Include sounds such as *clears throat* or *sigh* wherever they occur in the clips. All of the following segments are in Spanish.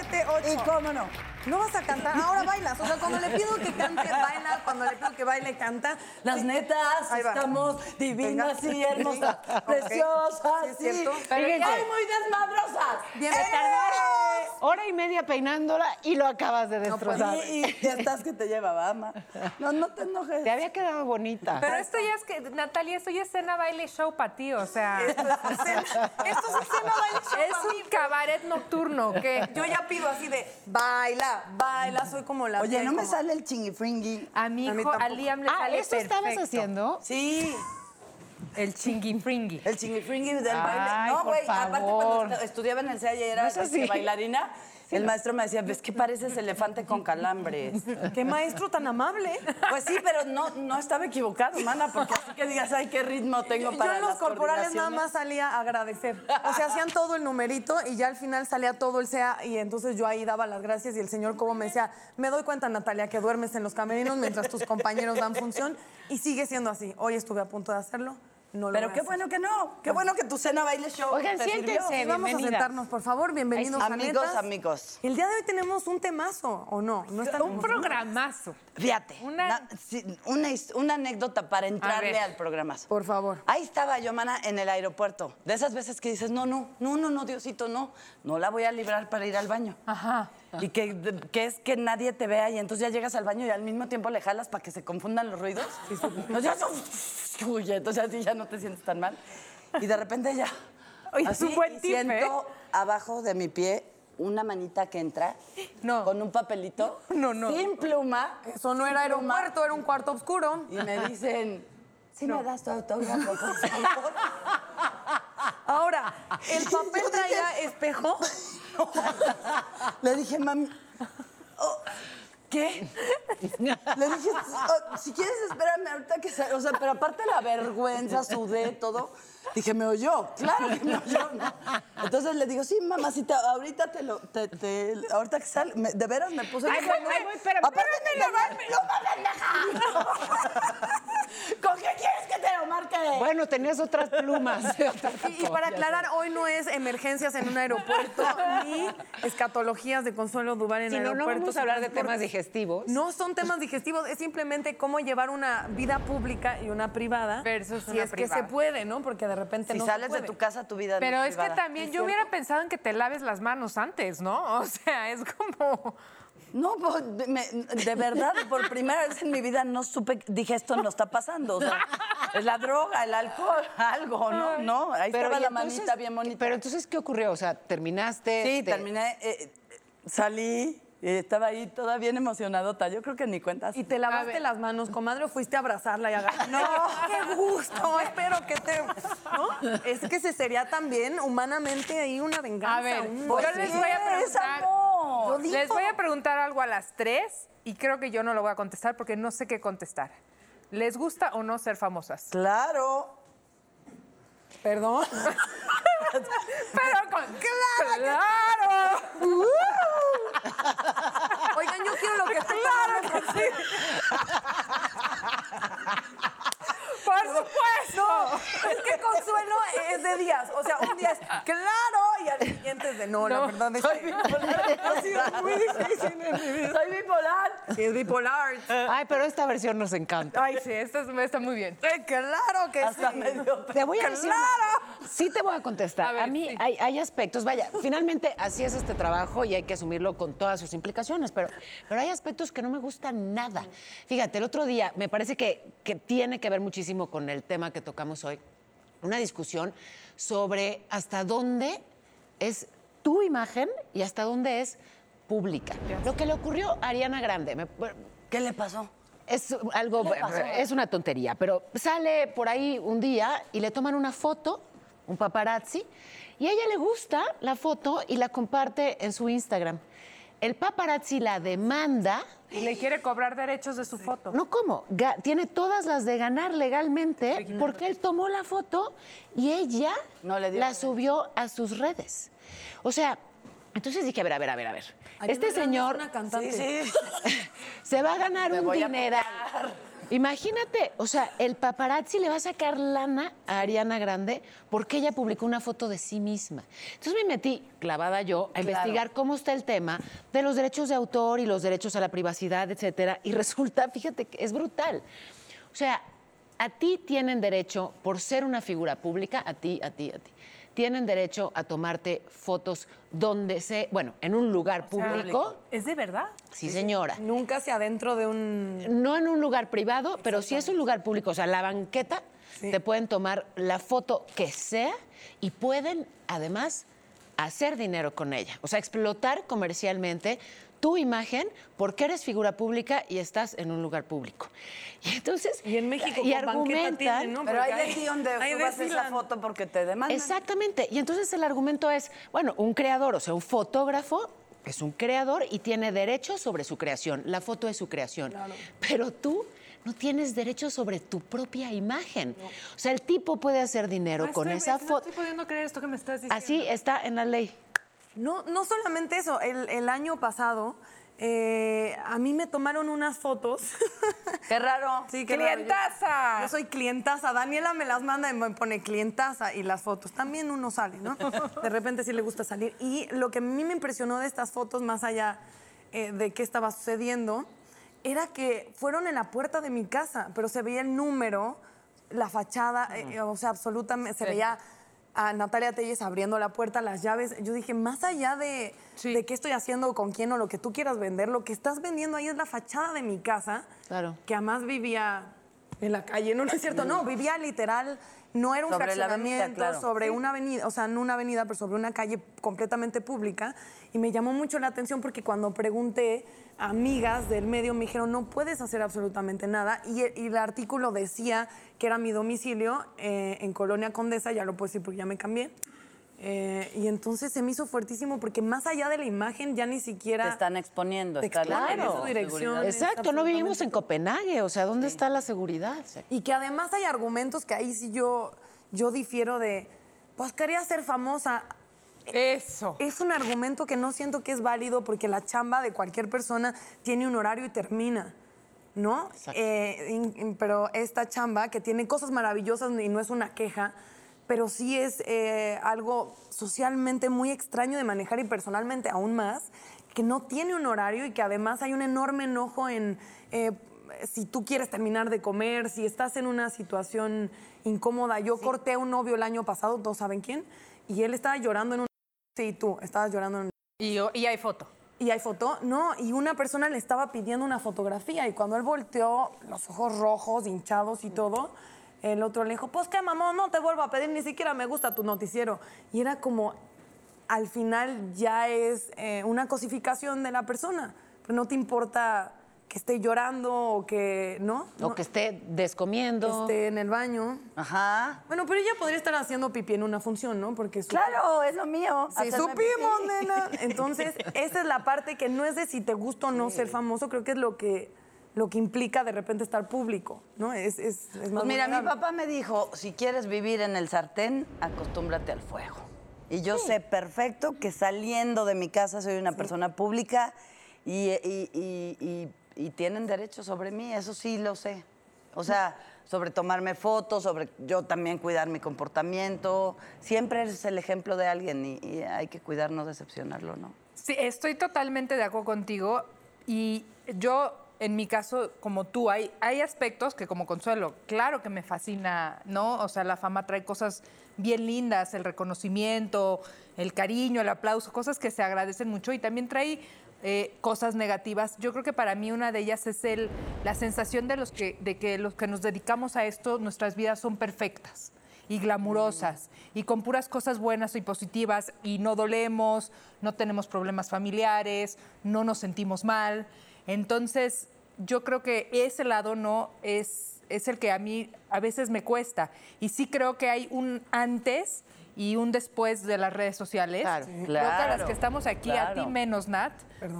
siete, ocho. Y cómo no. No vas a cantar, ahora bailas. O sea, cuando le pido que cante, baila. Cuando le pido que baile, canta. Las netas, estamos divinas Venga. y hermosas, *laughs* Sí, preciosas, Sí, es sí. cierto. Pero Fíjense. ya muy desmadrosas. Bienvenidos. Hora y media peinándola y lo acabas de destrozar. Y, y ya estás que te llevaba, ama. No, no te enojes. Te había quedado bonita. Pero esto ya es que, Natalia, esto ya es cena, baile, show para ti, o sea. Esto es escena, *laughs* esto es escena, baile, show Es un cabaret nocturno, ¿qué? Yo ya pido así de baila, baila, soy como la Oye, no me como- sale el chingifringui. A mi A mí hijo, a tampoco. Liam le ah, sale ¿eso estabas perfecto. haciendo? Sí, El chingifringui. el chingifringui del Ay, baile. No, por güey, aparte favor. cuando estu- estudiaba en el CEA y era No es así. bailarina, el maestro me decía, ves que pareces elefante con calambres. Qué maestro tan amable. Pues sí, pero no, no estaba equivocado, mana, porque así que digas, ay, qué ritmo tengo Yo para en los las corporales nada más salía a agradecer. O sea, hacían todo el numerito y ya al final salía todo el SEA y entonces yo ahí daba las gracias y el señor como me decía, me doy cuenta Natalia que duermes en los camerinos mientras tus compañeros dan función y sigue siendo así. Hoy estuve a punto de hacerlo, no lo Pero qué bueno que no, qué bueno que tu cena baile show Oigan, te siéntense. sirvió. Y Vamos a sentarnos, por favor. Bienvenidos a Amigos, Netas. amigos. El día de hoy tenemos un temazo, ¿o no? No está Un programazo. Fíjate, Una- na- sí, una, his- una anécdota para entrarle ver. al programa. Por favor. Ahí estaba yo, mana, en el aeropuerto. De esas veces que dices, no, no, no, no, no, Diosito, no. No la voy a librar para ir al baño. Ajá. Y que, que es que nadie te vea y entonces ya llegas al baño y al mismo tiempo le jalas para que se confundan los ruidos. Entonces, así ya no te sientes tan mal. Y de repente ya. Oye, es así, un buen ¿eh? siento abajo de mi pie una manita que entra No. con un papelito No, no. sin pluma. Eso no era sin pluma, aeropuerto, era un cuarto oscuro. Y me dicen, ¿sí me das tu autógrafo, por favor? *laughs* Ahora, *laughs* ¿el papel traía espejo? *laughs* Le dije, mami, oh, ¿qué? *laughs* Le dije, "Oh, si quieres, espérame ahorita que salga. O sea, pero aparte la vergüenza, sudé, todo. Dije, ¿me oyó? Claro que me oyó. ¿no? Entonces le digo, sí, mamacita, ahorita te lo. Te, te- ahorita que sal, me- de veras me puse. Ay, voy, voy, espérame, Aparte pluma, pendeja. *laughs* ¿Con qué quieres que te lo marque? Bueno, tenías otras plumas. *laughs* Y, y para aclarar, hoy no es emergencias en un aeropuerto *laughs* ni escatologías de Consuelo Duval en Si no, aeropuertos. no vamos a hablar de temas digestivos. No son temas digestivos, es simplemente cómo llevar una vida pública y una privada. Versus si una es que privada. se puede, ¿no? Porque de repente Si no se sales de puede. tu casa, tu vida no Pero es que también yo hubiera pensado en que te laves las manos antes, ¿no? *laughs* O sea, es como. No, pues, de, verdad, por primera vez en mi vida no supe, dije, esto no está pasando. O sea, es la droga, el alcohol, *laughs* algo, ¿no? No, ahí estaba ¿y la entonces- manita bien bonita. Pero entonces, ¿qué ocurrió? O sea, terminaste. sí, te- terminé, eh, salí, estaba ahí toda bien emocionadota. Yo creo que ni cuentas. ¿Y te lavaste las manos, comadre, o fuiste a abrazarla y agarrar? *laughs* No, *laughs* qué gusto, espero que te... ¿No? Es que se sería también humanamente ahí una venganza. A ver, un- yo les voy a ¿Qué es preguntar. Les voy a preguntar algo a las tres y creo que yo no lo voy a contestar porque no sé qué contestar. ¿Les gusta o no ser famosas? Claro. Perdón. *laughs* Pero con. ¡Claro! ¡Claro! Quiero lo que. *laughs* ¡Por supuesto! Es que Consuelo es de días. O sea, un día es claro y al siguiente es de no, la verdad es Soy que bipolar. ha sido muy difícil en mi vida. Soy bipolar. Sí, es bipolar. Ay, pero esta versión nos encanta. Ay, sí, esto es- está muy bien. Claro que Hasta sí. medio. Te voy a decir. ¡Claro! Sí te voy a contestar. A mí sí. hay, hay aspectos, vaya, finalmente así es este trabajo y hay que asumirlo con todas sus implicaciones, pero, pero hay aspectos que no me gustan nada. Fíjate, el otro día me parece que, que tiene que ver muchísimo con el tema que tocamos hoy, una discusión sobre hasta dónde es tu imagen y hasta dónde es pública. Lo que le ocurrió a Ariana Grande, me- ¿Qué le pasó? es algo, es una tontería, pero sale por ahí un día y le toman una foto, un paparazzi, y a ella le gusta la foto y la comparte en su Instagram. El paparazzi la demanda, Y le quiere cobrar derechos de su foto. no cómo, ga- tiene todas las de ganar legalmente porque él tomó la foto y ella No le dio. la subió a sus redes. O sea, entonces dije, a ver, a ver, a ver, a ver. Este señor una cantante. Sí, sí. *laughs* se va a ganar Me un dineral. Imagínate, o sea, el paparazzi le va a sacar lana a Ariana Grande porque ella publicó una foto de sí misma. Entonces me metí, clavada yo, a investigar cómo está el tema de los derechos de autor y los derechos a la privacidad, etcétera. Y *laughs* resulta, fíjate, que es brutal. O sea, a ti tienen derecho, por ser una figura pública, a ti, a ti, a ti, tienen derecho a tomarte fotos donde se, bueno, en un lugar público. ¿Es de verdad? Sí, señora. Nunca hacia adentro de un... No en un lugar privado, pero si es un lugar público, o sea, la banqueta, te pueden tomar la foto que sea y pueden además hacer dinero con ella. O sea, explotar comercialmente tu imagen porque eres figura pública y estás en un lugar público. *laughs* Y entonces Y en México y con argumentan ¿no? Pero hay de ti donde subas esa foto porque te demandan. Exactamente. Y entonces el argumento es, bueno, un creador, o sea, un fotógrafo es un creador y tiene derecho sobre su creación. La foto es su creación. Pero tú no tienes derecho sobre tu propia imagen. O sea, el tipo puede hacer dinero No con estoy- esa No foto. estoy pudiendo creer esto que me estás diciendo. Así está en la ley. No, no solamente eso, el, el año pasado eh, a mí me tomaron unas fotos. *laughs* Qué raro. Sí, qué raro. Yo- ¡Clientaza! Yo soy clientaza. Daniela me las manda y me pone clientaza y las fotos. También uno sale, ¿no? *laughs* De repente sí le gusta salir. Y lo que a mí me impresionó de estas fotos, más allá eh, de qué estaba sucediendo, era que fueron en la puerta de mi casa, pero se veía el número, la fachada, eh, o sea, absolutamente, se veía a Natalia Telles abriendo la puerta, las llaves. Yo dije, más allá de, Sí. de qué estoy haciendo, con quién o lo que tú quieras vender, lo que estás vendiendo ahí es la fachada de mi casa Claro. que además vivía en la calle, no, no es cierto, no, vivía literal, no era un Sobre avenida, claro. sobre una avenida, o sea, no una avenida, pero sobre una calle completamente pública. Y me llamó mucho la atención porque cuando pregunté amigas del medio me dijeron, no puedes hacer absolutamente nada. Y, y el artículo decía que era mi domicilio eh, en Colonia Condesa, ya lo puedo decir porque ya me cambié. Eh, y entonces se me hizo fuertísimo porque más allá de la imagen ya ni siquiera... Te están exponiendo. Te está su dirección. Exacto, no vivimos en Copenhague, o sea, ¿dónde está la seguridad? Y que además hay argumentos que ahí sí yo, yo difiero de, pues quería ser famosa. Eso. Es un argumento que no siento que es válido porque la chamba de cualquier persona tiene un horario y termina, ¿no? Eh, in- in- pero esta chamba que tiene cosas maravillosas y no es una queja, pero sí es eh, algo socialmente muy extraño de manejar y personalmente aún más, que no tiene un horario y que además hay un enorme enojo en eh, si tú quieres terminar de comer, si estás en una situación incómoda. Yo corté a un novio el año pasado, todos saben quién, y él estaba llorando en un... Sí, tú, estabas llorando en. Y, yo- y hay foto. Y hay foto, no, y una persona le estaba pidiendo una fotografía y cuando él volteó, los ojos rojos, hinchados y todo, el otro le dijo, pues qué mamón, no te vuelvo a pedir, ni siquiera me gusta tu noticiero. Y era como, al final ya es eh, una cosificación de la persona, pero no te importa que esté llorando o que, ¿no? O que esté descomiendo. esté en el baño. Ajá. Bueno, pero ella podría estar haciendo pipí en una función, ¿no? Porque su- Claro, es lo mío. Sí, supimos, pipí. nena. *laughs* Entonces, esa es la parte que no es de si te gusta o no ser famoso, creo que es lo que, lo que implica de repente estar público, ¿no? Es, es, es más Pues mira, mi papá me dijo, si quieres vivir en el sartén, acostúmbrate al fuego. Y yo sé perfecto que saliendo de mi casa soy una persona pública y, y- y- y- y tienen derecho sobre mí, eso sí lo sé. O sea, sobre tomarme fotos, sobre yo también cuidar mi comportamiento. Siempre eres el ejemplo de alguien y, hay que cuidar no decepcionarlo, ¿no? Sí, estoy totalmente de acuerdo contigo. Y yo, en mi caso, como tú, hay, hay aspectos que como consuelo, claro que me fascina, ¿no? O sea, la fama trae cosas bien lindas, el reconocimiento, el cariño, el aplauso, cosas que se agradecen mucho y también trae eh, cosas negativas. Yo creo que para mí una de ellas es el, la sensación de, los que, de que los que nos dedicamos a esto, nuestras vidas son perfectas y glamurosas y con puras cosas buenas y positivas y no dolemos, no tenemos problemas familiares, no nos sentimos mal. Entonces, yo creo que ese lado no es, es el que a mí a veces me cuesta. Y sí creo que hay un antes y un después de las redes sociales. Claro. Creo que a las Claro, que estamos aquí, a ti claro. menos, Nat,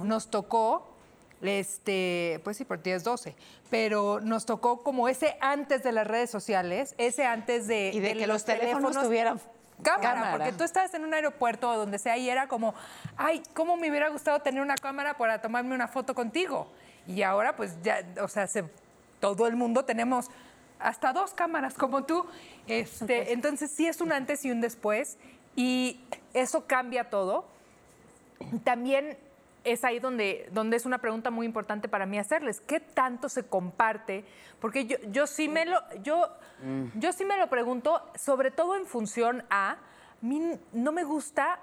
nos tocó este, pues sí, por ti es 12, pero nos tocó como ese antes de las redes sociales, ese antes de... Y de que los teléfonos tuvieran cámara, cámara. porque tú estabas en un aeropuerto o donde sea y era como, ay, cómo me hubiera gustado tener una cámara para tomarme una foto contigo. Y ahora pues ya, o sea, se todo el mundo tenemos hasta dos cámaras como tú. Este, entonces sí es un antes y un después y eso cambia todo. También es ahí donde, donde es una pregunta muy importante para mí hacerles. ¿Qué tanto se comparte? Porque yo, yo, sí, me lo, yo, yo sí me lo pregunto, sobre todo en función a, a mí no me gusta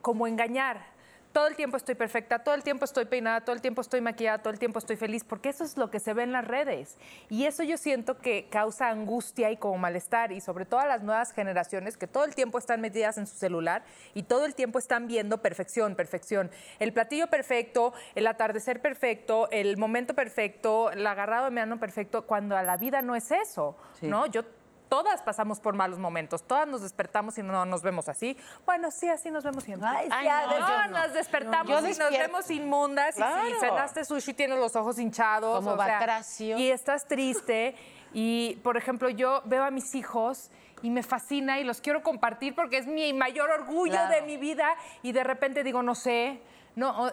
como engañar. Todo el tiempo estoy perfecta, todo el tiempo estoy peinada, todo el tiempo estoy maquillada, todo el tiempo estoy feliz, porque eso es lo que se ve en las redes. Y eso yo siento que causa angustia y como malestar, y sobre todo a las nuevas generaciones que todo el tiempo están metidas en su celular y todo el tiempo están viendo perfección, perfección. El platillo perfecto, el atardecer perfecto, el momento perfecto, el agarrado de mano perfecto, cuando a la vida no es eso, ¿no? Yo todas pasamos por malos momentos, todas nos despertamos y no nos vemos así. Bueno, sí, así nos vemos siempre. Ay, no, nos despertamos Yo y nos vemos inmundas y Claro. si cenaste sushi tienes los ojos hinchados. Como o sea, y estás triste y, por ejemplo, yo veo a mis hijos y me fascina y los quiero compartir porque es mi mayor orgullo Claro. de mi vida y de repente digo, no sé, no,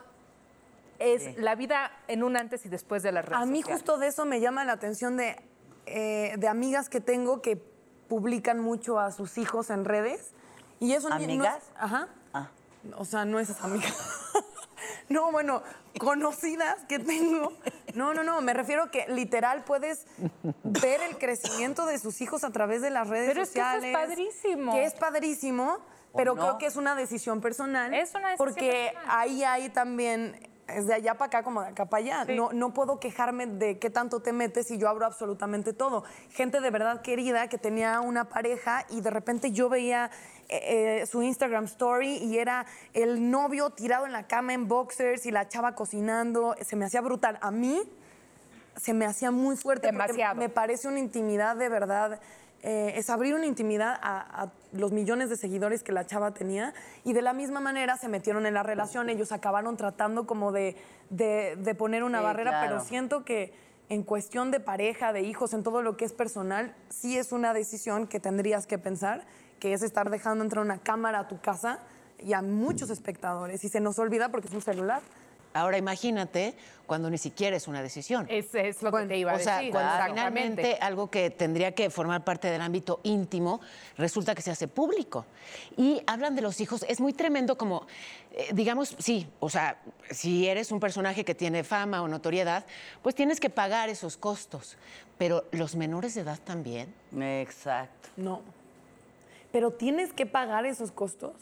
es la vida en un antes y después de las redes A mí sociales. justo de eso me llama la atención de, eh, de amigas que tengo que publican mucho a sus hijos en redes. Y eso ni- no es- ¿Amigas? ajá. Ah. O sea, no esas amigas. *laughs* no, bueno, conocidas que tengo. No, no, no, me refiero que literal puedes ver el crecimiento de sus hijos a través de las redes Pero es que eso es sociales. padrísimo. Que es padrísimo, ¿O pero no? creo que es una decisión personal. Es una decisión Porque personal. ahí hay también, es de allá para acá como de acá para allá. Sí. No, no puedo quejarme de qué tanto te metes y yo abro absolutamente todo. Gente de verdad querida que tenía una pareja y de repente yo veía eh, eh, su Instagram story y era el novio tirado en la cama en boxers y la chava cocinando. Se me hacía brutal. A mí se me hacía muy fuerte Demasiado. porque me parece una intimidad de verdad. Eh, es abrir una intimidad a, a los millones de seguidores que la chava tenía y de la misma manera se metieron en la relación, ellos acabaron tratando como de, de- de poner una Sí, barrera, claro. pero siento que en cuestión de pareja, de hijos, en todo lo que es personal, sí es una decisión que tendrías que pensar, que es estar dejando entrar una cámara a tu casa y a muchos espectadores y se nos olvida porque es un celular. Ahora imagínate cuando ni siquiera es una decisión. Es, es lo que te iba a O sea, decir. cuando finalmente algo que tendría que formar parte del ámbito íntimo resulta que se hace público. Y hablan de los hijos, es muy tremendo como, eh, digamos, sí, o sea, si eres un personaje que tiene fama o notoriedad, pues tienes que pagar esos costos. Pero los menores de edad también. Exacto. No. Pero tienes que pagar esos costos.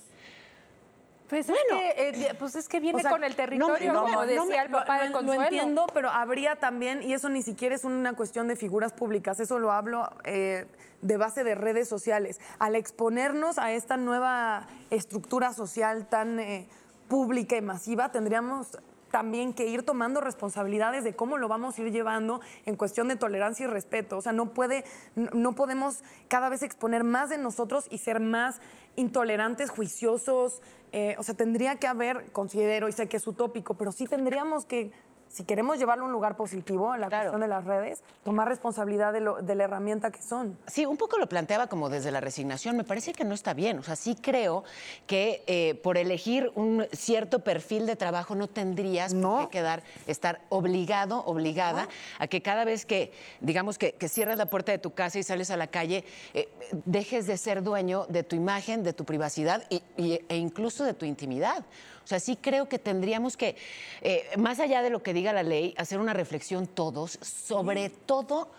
Pues, es que, eh, pues es que viene O sea, con el territorio, no, como decía no el papá Consuelo. Lo entiendo, pero habría también, y eso ni siquiera es una cuestión de figuras públicas, eso lo hablo eh, de base de redes sociales. Al exponernos a esta nueva estructura social tan eh, pública y masiva, tendríamos también que ir tomando responsabilidades de cómo lo vamos a ir llevando en cuestión de tolerancia y respeto. O sea, no puede, no, podemos cada vez exponer más de nosotros y ser más intolerantes, juiciosos. eh, o sea, tendría que haber, considero, y sé que es utópico, pero sí tendríamos que, si queremos llevarlo a un lugar positivo, a la Claro. cuestión de las redes, tomar responsabilidad de, lo- de la herramienta que son. Sí, un poco lo planteaba como desde la resignación. Me parece que no está bien. O sea, sí creo que eh, por elegir un cierto perfil de trabajo no tendrías por No. qué quedar, estar obligado, obligada a que cada vez que, digamos, que, que cierras la puerta de tu casa y sales a la calle, eh, dejes de ser dueño de tu imagen, de tu privacidad y- y- e incluso de tu intimidad. O sea, sí creo que tendríamos que, eh, más allá de lo que diga la ley, hacer una reflexión todos, sobre todo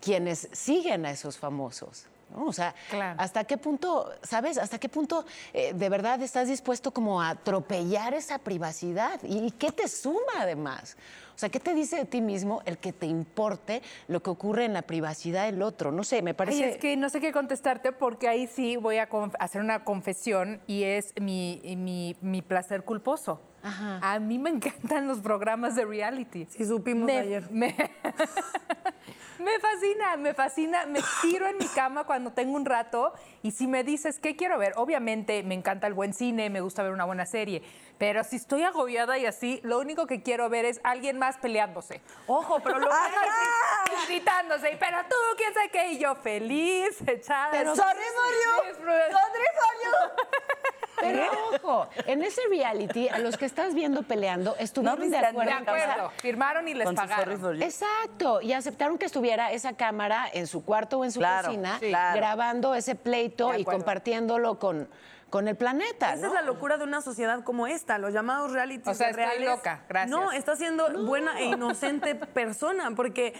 quienes siguen a esos famosos. ¿no? O sea, Claro. ¿hasta qué punto, sabes, hasta qué punto eh, de verdad estás dispuesto como a atropellar esa privacidad? ¿Y, qué te suma además? O sea, ¿qué te dice de ti mismo el que te importe lo que ocurre en la privacidad del otro? No sé, me Ay, parece... es que no sé qué contestarte porque ahí sí voy a hacer una confesión y es mi, mi, mi placer culposo. Ajá. A mí me *laughs* encantan los programas de reality. Sí, supimos me, ayer. Me, *laughs* *laughs* me fascina, me fascina. Me tiro en mi cama cuando tengo un rato y si me dices, ¿qué quiero ver? Obviamente me encanta el buen cine, me gusta ver una buena serie, pero si estoy agobiada y así, lo único que quiero ver es alguien más peleándose. Ojo, pero lo y gritándose, y, pero tú, quién sabe qué, y yo feliz, echada. Pero sorry. Disfruta- Sorry. Pero ojo, en ese reality, a los que estás viendo peleando, estuvieron de acuerdo. De acuerdo, firmaron y les Con pagaron. Exacto, y aceptaron que estuviera esa cámara en su cuarto o en su Claro, cocina, sí. claro. grabando ese pleito y compartiéndolo con, con el planeta. Esa ¿no? es la locura de una sociedad como esta, los llamados realities O sea, estoy reales. loca, gracias. No, está siendo buena e inocente persona, porque,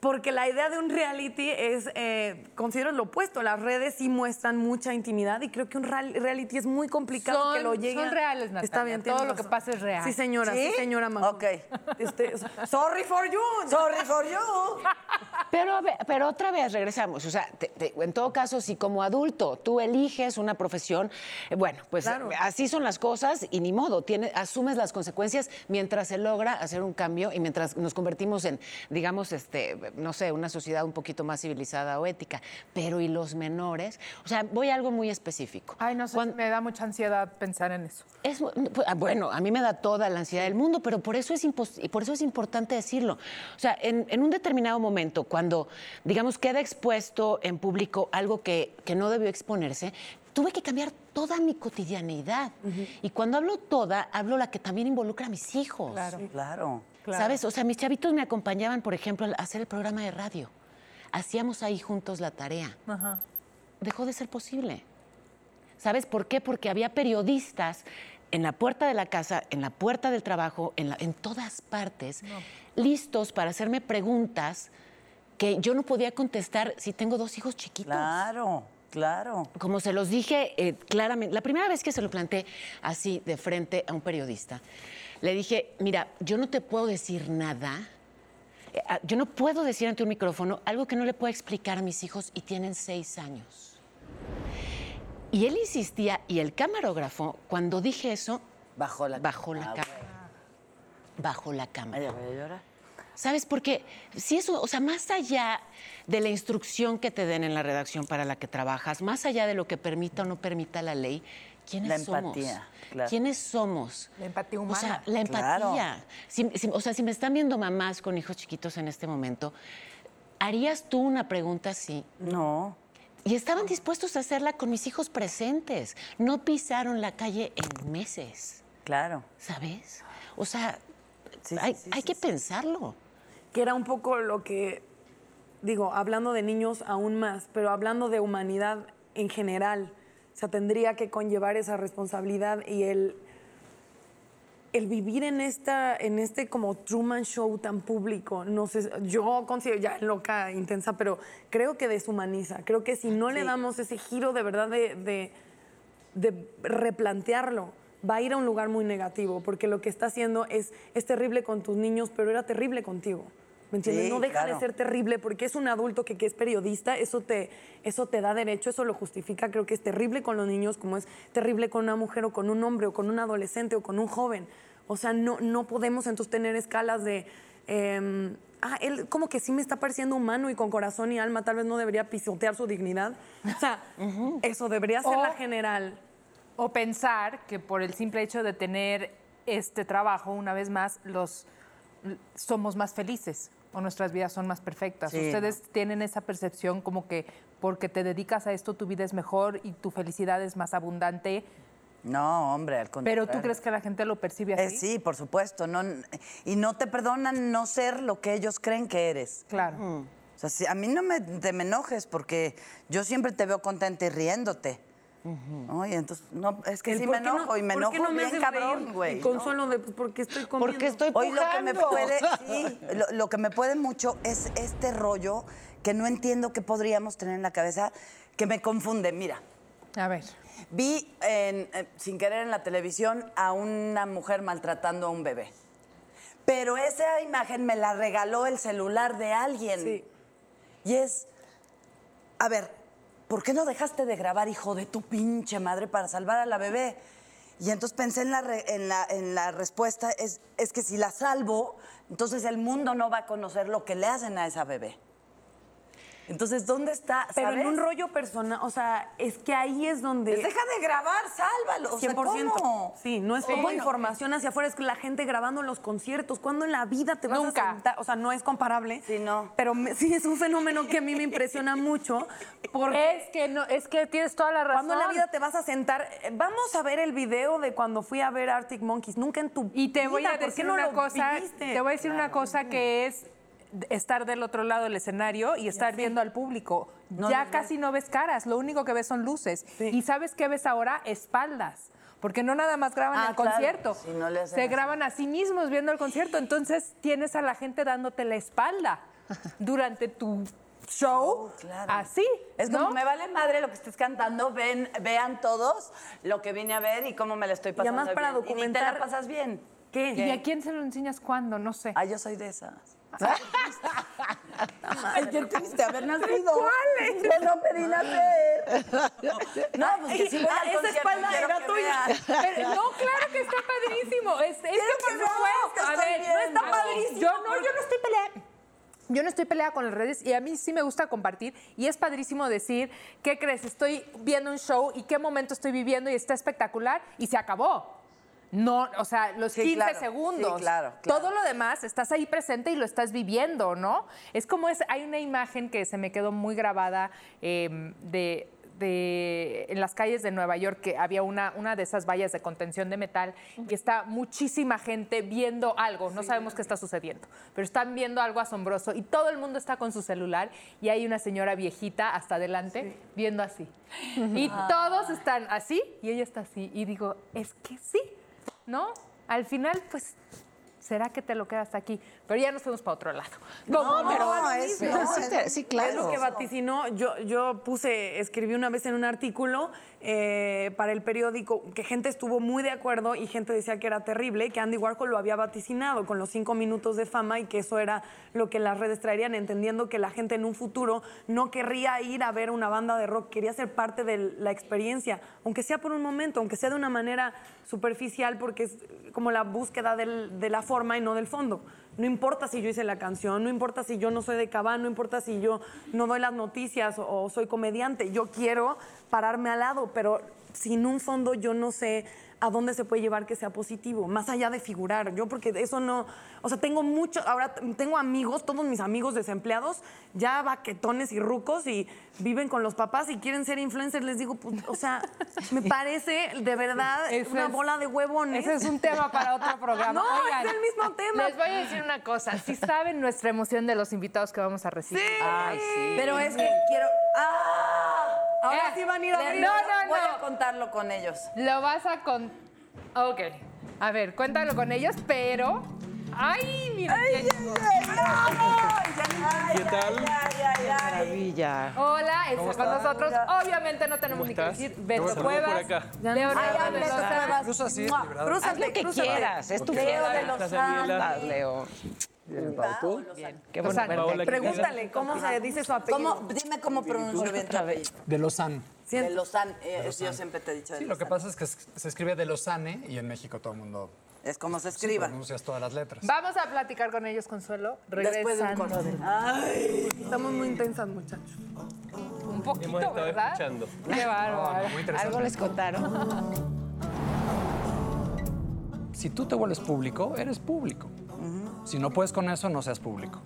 porque la idea de un reality es, eh, considero lo opuesto, las redes sí muestran mucha intimidad y creo que un real- reality es muy complicado Son- que lo llegue. son reales, Natalia, Está bien, todo lo que pasa es real. Sí, señora, sí, ¿Sí? señora Majo. Ok. *laughs* Este, sorry for you. Sorry for you. *laughs* Pero, a ver, pero otra vez regresamos. O sea, te- te- en todo caso, si como adulto tú eliges una profesión, eh, bueno, pues Claro. así son las cosas y ni modo. Tiene, asumes las consecuencias mientras se logra hacer un cambio y mientras nos convertimos en, digamos, este, no sé, una sociedad un poquito más civilizada o ética. Pero ¿y los menores? O sea, voy a algo muy específico. Ay, no sé, me da mucha ansiedad pensar en eso. es, pues, ah, bueno, a mí me da toda la ansiedad del mundo, pero por eso es, impos- y por eso es importante decirlo. O sea, en, en un determinado momento, cuando, digamos, queda expuesto en público algo que, que no debió exponerse, tuve que cambiar toda mi cotidianeidad. Y cuando hablo toda, hablo la que también involucra a mis hijos. Claro. Claro. ¿Sabes? O sea, mis chavitos me acompañaban, por ejemplo, a hacer el programa de radio. Hacíamos ahí juntos la tarea. Ajá. Dejó de ser posible. ¿Sabes por qué? Porque había periodistas en la puerta de la casa, en la puerta del trabajo, en, la- en todas partes, listos para hacerme preguntas que yo no podía contestar si tengo dos hijos chiquitos. Claro, claro. Como se los dije eh, claramente, la primera vez que se lo planteé así de frente a un periodista, le dije, mira, yo no te puedo decir nada, eh, ah, yo no puedo decir ante un micrófono algo que no le pueda explicar a mis hijos y tienen seis años. Y él insistía, y el camarógrafo, cuando dije eso, Bajó la bajó la Ah, cámara. Bajó la cámara. Voy a llorar. ¿Sabes? Porque si eso, o sea, más allá de la instrucción que te den en la redacción para la que trabajas, más allá de lo que permita o no permita la ley, ¿quiénes La somos? empatía, claro. ¿Quiénes somos? La empatía O humana. sea, la Claro. empatía. Si- si- o sea, si me están viendo mamás con hijos chiquitos en este momento, ¿harías tú una pregunta así? No. Y estaban dispuestos a hacerla con mis hijos presentes. No pisaron la calle en meses, Claro. ¿sabes? O sea, Sí, hay, sí, hay sí, que sí. pensarlo. que era un poco lo que, digo, hablando de niños aún más, pero hablando de humanidad en general, o sea, tendría que conllevar esa responsabilidad y el, el vivir en, esta, en este como Truman Show tan público, no sé, yo considero ya loca, intensa, pero creo que deshumaniza, creo que si no le damos ese giro de verdad de- de de replantearlo, va a ir a un lugar muy negativo, porque lo que está haciendo es, es terrible con tus niños, pero era terrible contigo. ¿Me entiendes? Sí, no deja claro. de ser terrible porque es un adulto que, que es periodista, eso te, eso te da derecho, eso lo justifica. Creo que es terrible con los niños, como es terrible con una mujer o con un hombre o con un adolescente o con un joven. O sea, no, no podemos entonces tener escalas de. eh, ah, él como que sí me está pareciendo humano y con corazón y alma, tal vez no debería pisotear su dignidad. O sea, *laughs* eso debería ser la general. O pensar que por el simple hecho de tener este trabajo, una vez más, los somos más felices o nuestras vidas son más perfectas. Sí, Ustedes tienen esa percepción como que porque te dedicas a esto tu vida es mejor y tu felicidad es más abundante, No, hombre, al contrario. pero tú crees que la gente lo percibe Eh, así? sí, por supuesto. No, y no te perdonan no ser lo que ellos creen que eres. Claro. O sea, si- a mí no me, te me enojes porque yo siempre te veo contenta y riéndote. Oye, entonces, no, es que sí me no- enojo y me ¿por enojo qué no me bien haces cabrón, güey. Y ¿no? consuelo de pues, porque estoy comiendo. Porque estoy Hoy lo que me puede, *laughs* sí, lo, lo que me puede mucho es este rollo que no entiendo que podríamos tener en la cabeza, que me confunde. Mira, A ver. vi en, eh, sin querer en la televisión a una mujer maltratando a un bebé. Pero esa imagen me la regaló el celular de alguien. Sí. Y es, a ver, ¿por qué no dejaste de grabar, hijo de tu pinche madre, para salvar a la bebé? Y entonces pensé en la, re- en la, en la respuesta, es, es que si la salvo, entonces el mundo no va a conocer lo que le hacen a esa bebé. Entonces, ¿dónde está? Pero en un rollo personal, o sea, es que ahí es donde... Pues deja de grabar, sálvalo. O sea, 100%. ¿cómo? Sí, no es como información hacia afuera, es que la gente grabando los conciertos. ¿Cuándo en la vida te vas Nunca. a sentar? O sea, no es comparable. Sí, no. Pero me- *laughs* sí es un fenómeno que a mí me impresiona mucho. Porque Es que no, es que tienes toda la razón. cuando en la vida te vas a sentar, eh, vamos a ver el video de cuando fui a ver Arctic Monkeys. Nunca en tu Y te voy vida, a ¿por qué decir no una cosa, viviste? te voy a decir una cosa que es estar del otro lado del escenario y estar viendo al público. No ya casi no ves caras, lo único que ves son luces. Sí. Y ¿sabes qué ves ahora? Espaldas. Porque no nada más graban Ah, el claro. concierto, no hacen se así. graban a sí mismos viendo el concierto. Entonces tienes a la gente dándote la espalda *laughs* durante tu show. Oh, claro. Así. Es ¿no? como, me vale madre lo que estés cantando, ven, vean todos lo que vine a ver y cómo me la estoy pasando además para bien. Y ni te documentar- la pasas bien. ¿Qué? ¿Y a quién se lo enseñas cuándo? No sé. Ah, yo soy de esas. Ay, qué triste haber nacido. ¿Cuáles? Yo no pedí nacer. No, pues que si voy Ah, al esa espalda era tuya. Pero, no, claro que está padrísimo. Es, es que supuesto. que A ver, bien. no está No, padrísimo. Yo no, yo no estoy peleada. Yo no estoy peleada con las redes y a mí sí me gusta compartir y es padrísimo decir, ¿qué crees? Estoy viendo un show y qué momento estoy viviendo y está espectacular y se acabó. No, o sea, los Sí, 15 claro. segundos. Sí, claro, claro. Todo lo demás estás ahí presente y lo estás viviendo, ¿no? Es como es, hay una imagen que se me quedó muy grabada eh, de, de- en las calles de Nueva York que había una, una de esas vallas de contención de metal y está muchísima gente viendo algo, no sabemos qué está sucediendo, pero están viendo algo asombroso y todo el mundo está con su celular y hay una señora viejita hasta adelante viendo así. *laughs* Y todos están así y ella está así y digo, es que sí, ¿no? Al final, pues, ¿será que te lo quedas aquí? Pero ya nos fuimos para otro lado. No, No, pero es- es, no, sí, te- sí, claro. Es lo que vaticinó. Yo, yo puse, escribí una vez en un artículo eh, para el periódico que gente estuvo muy de acuerdo y gente decía que era terrible, que Andy Warhol lo había vaticinado con los cinco minutos de fama y que eso era lo que las redes traerían, entendiendo que la gente en un futuro no querría ir a ver una banda de rock, quería ser parte de la experiencia, aunque sea por un momento, aunque sea de una manera superficial, porque es como la búsqueda del- de la forma y no del fondo. No importa si yo hice la canción, no importa si yo no soy de Cabán, no importa si yo no doy las noticias o, o soy comediante. Yo quiero pararme al lado, pero sin un fondo yo no sé a dónde se puede llevar que sea positivo, más allá de figurar. Yo porque eso no, o sea, tengo mucho, ahora tengo amigos, todos mis amigos desempleados, ya baquetones y rucos y viven con los papás y quieren ser influencers, les digo, pues, o sea, *laughs* me parece de verdad Ese una es- bola de huevones. Ese es un tema para otro *laughs* programa. No, Oigan, es el mismo tema. Les voy a decir una cosa. Si *laughs* saben nuestra emoción de los invitados que vamos a recibir. Ay, sí. Pero es que quiero. ¡Ah! Ahora Eh, sí van a ir a abrir. No, no, Voy no. a contarlo con ellos. Lo vas a con. Ok. A ver, cuéntalo con ellos, pero. ¡Ay, mira! quién llegó. ¿Qué tal? Maravilla. Hola, está con nosotros. Obviamente no tenemos ni que decir Qué Beto bueno. Cuevas. Saludo por acá. Leonardo Ay, de Beto Lozano. Cuevas. Incluso así, Mua. de verdad. Haz lo que quieras, es tu Leo de los. Vas, Leo. Bien, Pau, ¿tú? Qué bueno Paola, aquí. Pregúntale cómo se dice su apellido. ¿Cómo, dime cómo pronuncio bien tu apellido. De Lausanne. De Lausanne. eh, yo siempre te he dicho de Sí, lo que pasa es que se escribe de Lausanne y en México todo el mundo Es como se sí, escriba. pronuncias todas las letras. Vamos a platicar con ellos, Consuelo. Después de un Regresando. Ay, Estamos muy intensas, muchachos. Un poquito, Hemos estado ¿verdad? escuchando. Qué bárbaro. Muy interesante. Algo les contaron. Si tú te vuelves público, eres público. Si no puedes con eso, no seas público.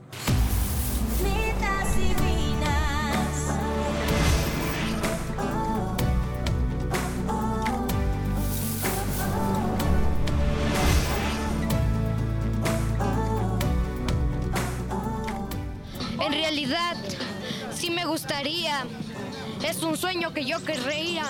En realidad, sí me gustaría. Es un sueño que yo querría.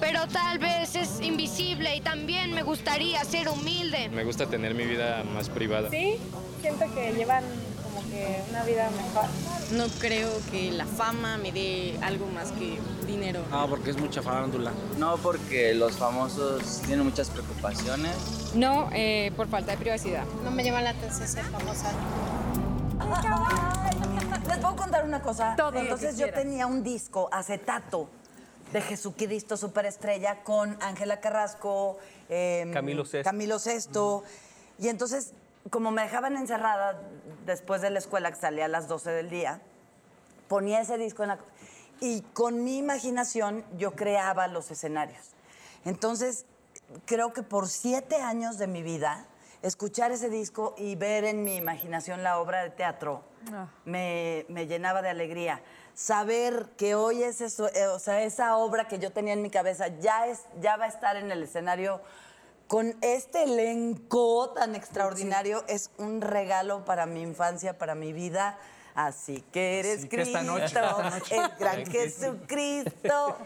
Pero tal vez es invisible y también me gustaría ser humilde. Me gusta tener mi vida más privada. Sí, siento que llevan como que una vida mejor. No creo que la fama me dé algo más que dinero. No, porque es mucha farándula. No, porque los famosos tienen muchas preocupaciones. No, eh, por falta de privacidad. No me llama la atención ser famosa. Les puedo contar una cosa. Todo Entonces yo tenía un disco acetato de Jesucristo Superestrella con Ángela Carrasco, em, Camilo Sesto. Camilo Sesto. Y entonces, como me dejaban encerrada después de la escuela, que salía a las 12 del día, ponía ese disco en la... Y con mi imaginación yo creaba los escenarios. Entonces, creo que por siete años de mi vida, escuchar ese disco y ver en mi imaginación la obra de teatro Ah. me, me llenaba de alegría. Saber que hoy es eso, eh, o sea, esa obra que yo tenía en mi cabeza ya, es, ya va a estar en el escenario con este elenco tan extraordinario, es un regalo para mi infancia, para mi vida. Así que eres Así que Cristo, noche, esta noche. el gran Jesucristo.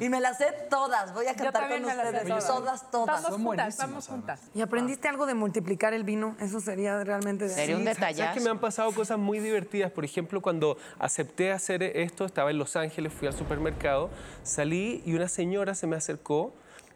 Y me las sé todas, voy a cantar con ustedes, todas. todas, todas. Estamos juntas, estamos juntas. ¿Y aprendiste algo de multiplicar el vino? Eso sería realmente... de- Sería un Sí, ¿sabes detallazo. que me han pasado cosas muy divertidas? Por ejemplo, cuando acepté hacer esto, estaba en Los Ángeles, fui al supermercado, salí y una señora se me acercó,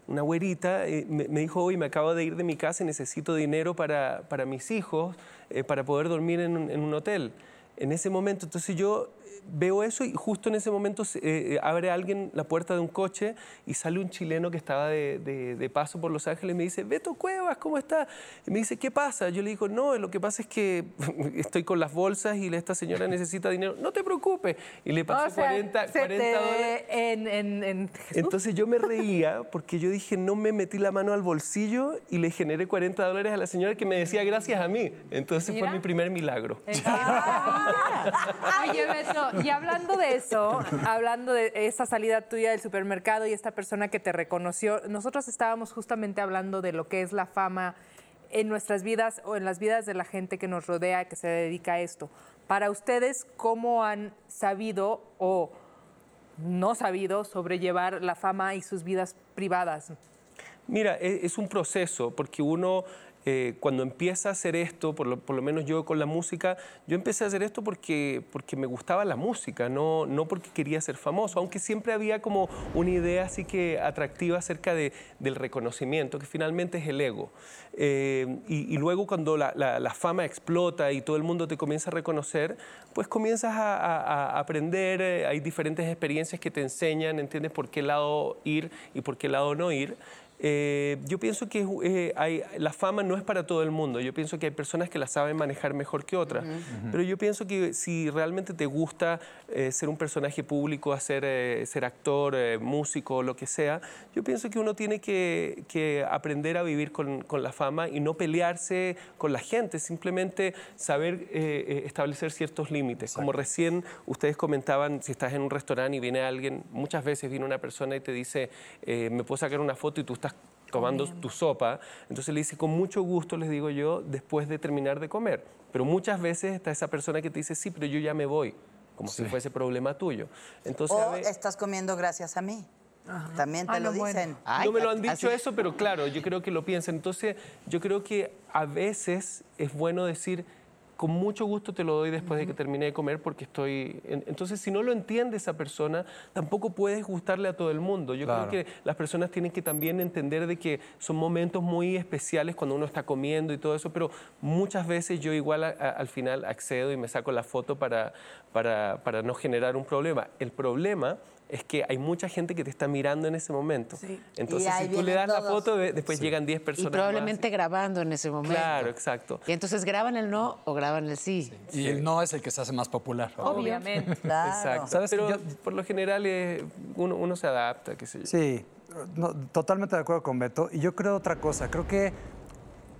una güerita, eh, me, me dijo, hoy me acabo de ir de mi casa y necesito dinero para, para mis hijos, eh, para poder dormir en un, en un hotel. En ese momento, entonces yo veo eso y justo en ese momento se- eh, abre alguien la puerta de un coche y sale un chileno que estaba de, de- de paso por Los Ángeles y me dice, Beto Cuevas, ¿cómo está? Y me dice, ¿qué pasa? Yo le digo, no, lo que pasa es que *laughs* estoy con las bolsas y esta señora *laughs* necesita dinero. No te preocupes. Y le pasé O sea, 40, se 40 te- dólares. En, en, en Jesús. Entonces yo me reía porque yo dije, no me metí la mano al bolsillo y le generé 40 dólares a la señora que me decía gracias a mí. Entonces Mira. fue mi primer milagro. *laughs* Oye, Beto, y hablando de eso, hablando de esa salida tuya del supermercado y esta persona que te reconoció, nosotros estábamos justamente hablando de lo que es la fama en nuestras vidas o en las vidas de la gente que nos rodea, que se dedica a esto. Para ustedes, ¿cómo han sabido o no sabido sobrellevar la fama y sus vidas privadas? Mira, e- es un proceso, porque uno eh, cuando empieza a hacer esto, por lo, por lo menos yo con la música, yo empecé a hacer esto porque, porque me gustaba la música, no, no porque quería ser famoso, aunque siempre había como una idea así que atractiva acerca de, del reconocimiento, que finalmente es el ego. Eh, y, y luego cuando la, la- la fama explota y todo el mundo te comienza a reconocer, pues comienzas a, a- a aprender, eh, hay diferentes experiencias que te enseñan, entiendes por qué lado ir y por qué lado no ir. Eh, yo pienso que eh, hay- la fama no es para todo el mundo. Yo pienso que hay personas que la saben manejar mejor que otras. Pero yo pienso que si realmente te gusta eh, ser un personaje público, hacer, eh, ser actor, eh, músico, lo que sea, yo pienso que uno tiene que, que aprender a vivir con, con la fama y no pelearse con la gente, simplemente saber eh, eh, establecer ciertos límites. Como recién ustedes comentaban, si estás en un restaurante y viene alguien, muchas veces viene una persona y te dice, eh, me puedo sacar una foto y tú estás tomando tu sopa, entonces le dice, con mucho gusto, les digo yo, después de terminar de comer. Pero muchas veces está esa persona que te dice, sí, pero yo ya me voy, como si fuese problema tuyo. Entonces, O estás comiendo gracias a mí. También te Ah, lo no, bueno. dicen. Ay, no me lo han así- dicho eso, pero claro, yo creo que lo piensan. Entonces, yo creo que a veces es bueno decir, con mucho gusto te lo doy después de que termine de comer porque estoy... en- Entonces, si no lo entiende esa persona, tampoco puedes gustarle a todo el mundo. Yo Claro. creo que las personas tienen que también entender de que son momentos muy especiales cuando uno está comiendo y todo eso, pero muchas veces yo igual a- a- al final accedo y me saco la foto para, para, para no generar un problema. El problema es que hay mucha gente que te está mirando en ese momento. Entonces, Y ahí si tú le das la foto, de- después llegan 10 Y personas probablemente grabando en ese momento. Claro, exacto. Y entonces graban el no o graban el sí. Y el no es el que se hace más popular. Obviamente. *laughs* Claro. Exacto. ¿Sabes? Pero Yo- por lo general eh, uno, uno se adapta, qué sé yo. Sí, no, totalmente de acuerdo con Beto. Y yo creo otra cosa, creo que